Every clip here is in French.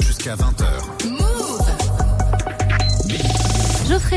Jusqu'à 20h.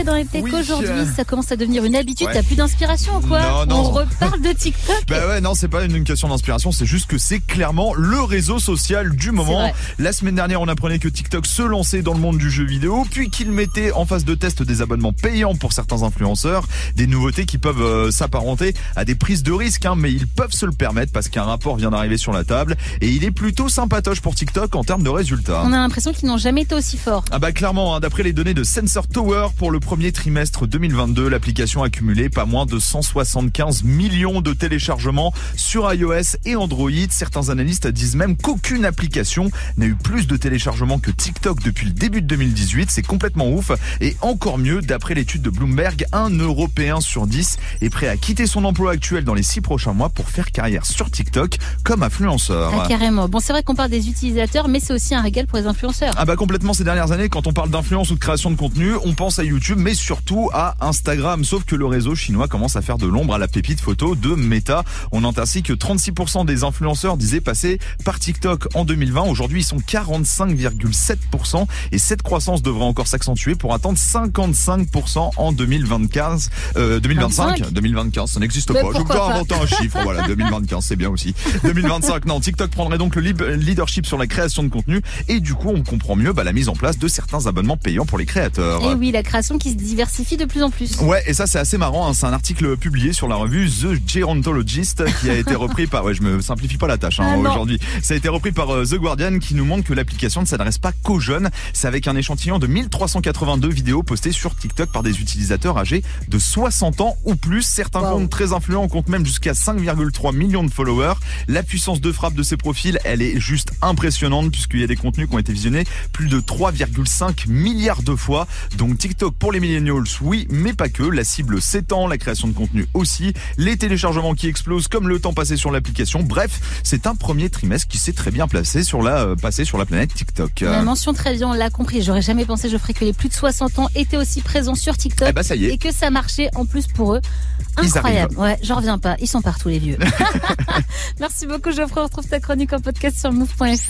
Dans les Oui. aujourd'hui, ça commence à devenir une habitude. Ouais. T'as plus d'inspiration quoi Non, non. On reparle de TikTok. Bah ouais, non, c'est pas une question d'inspiration, c'est juste que c'est clairement le réseau social du moment. La semaine dernière, on apprenait que TikTok se lançait dans le monde du jeu vidéo, puis qu'il mettait en phase de test des abonnements payants pour certains influenceurs, des nouveautés qui peuvent euh, s'apparenter à des prises de risques, hein, mais ils peuvent se le permettre parce qu'un rapport vient d'arriver sur la table et il est plutôt sympatoche pour TikTok en termes de résultats. On a l'impression qu'ils n'ont jamais été aussi forts. Ah bah clairement, hein, d'après les données de Sensor Tower pour le premier trimestre 2022, l'application a cumulé pas moins de 175 millions de téléchargements sur iOS et Android. Certains analystes disent même qu'aucune application n'a eu plus de téléchargements que TikTok depuis le début de 2018. C'est complètement ouf. Et encore mieux, d'après l'étude de Bloomberg, un Européen sur 10 est prêt à quitter son emploi actuel dans les 6 prochains mois pour faire carrière sur TikTok comme influenceur. Ah, carrément. Bon, c'est vrai qu'on parle des utilisateurs, mais c'est aussi un régal pour les influenceurs. Ah bah complètement ces dernières années, quand on parle d'influence ou de création de contenu, on pense à YouTube, mais surtout à Instagram. Sauf que le réseau chinois commence à faire de l'ombre à la pépite photo de Meta. On note ainsi que 36% des influenceurs disaient passer par TikTok en 2020. Aujourd'hui, ils sont 45,7% et cette croissance devrait encore s'accentuer pour atteindre 55% en 2025. Euh, 2025, 25. 2025, ça n'existe pas. Je dois inventer un chiffre. Voilà, 2025, c'est bien aussi. 2025, non, TikTok prendrait donc le leadership sur la création de contenu et du coup, on comprend mieux bah, la mise en place de certains abonnements payants pour les créateurs. Et oui, la création qui se diversifie de plus en plus. Ouais, et ça c'est assez marrant. hein. C'est un article publié sur la revue The Gerontologist qui a été repris par. Ouais, je me simplifie pas la tâche hein, Ah aujourd'hui. Ça a été repris par euh, The Guardian qui nous montre que l'application ne s'adresse pas qu'aux jeunes. C'est avec un échantillon de 1382 vidéos postées sur TikTok par des utilisateurs âgés de 60 ans ou plus. Certains Wow. comptes très influents comptent même jusqu'à 5,3 millions de followers. La puissance de frappe de ces profils, elle est juste impressionnante puisqu'il y a des contenus qui ont été visionnés plus de 3,5 milliards de fois. Donc TikTok pour les millennials, oui, mais pas que. La cible s'étend, la création de contenu aussi, les téléchargements qui explosent comme le temps passé sur l'application. Bref, c'est un premier trimestre qui s'est très bien placé sur la, euh, passé sur la planète TikTok. La mention très bien, on l'a compris. J'aurais jamais pensé, Geoffrey, que les plus de 60 ans étaient aussi présents sur TikTok. Eh ça y Et que ça marchait en plus pour eux. Incroyable. Ouais, j'en reviens pas. Ils sont partout, les vieux. Merci beaucoup, Geoffrey. On retrouve ta chronique en podcast sur move.fr.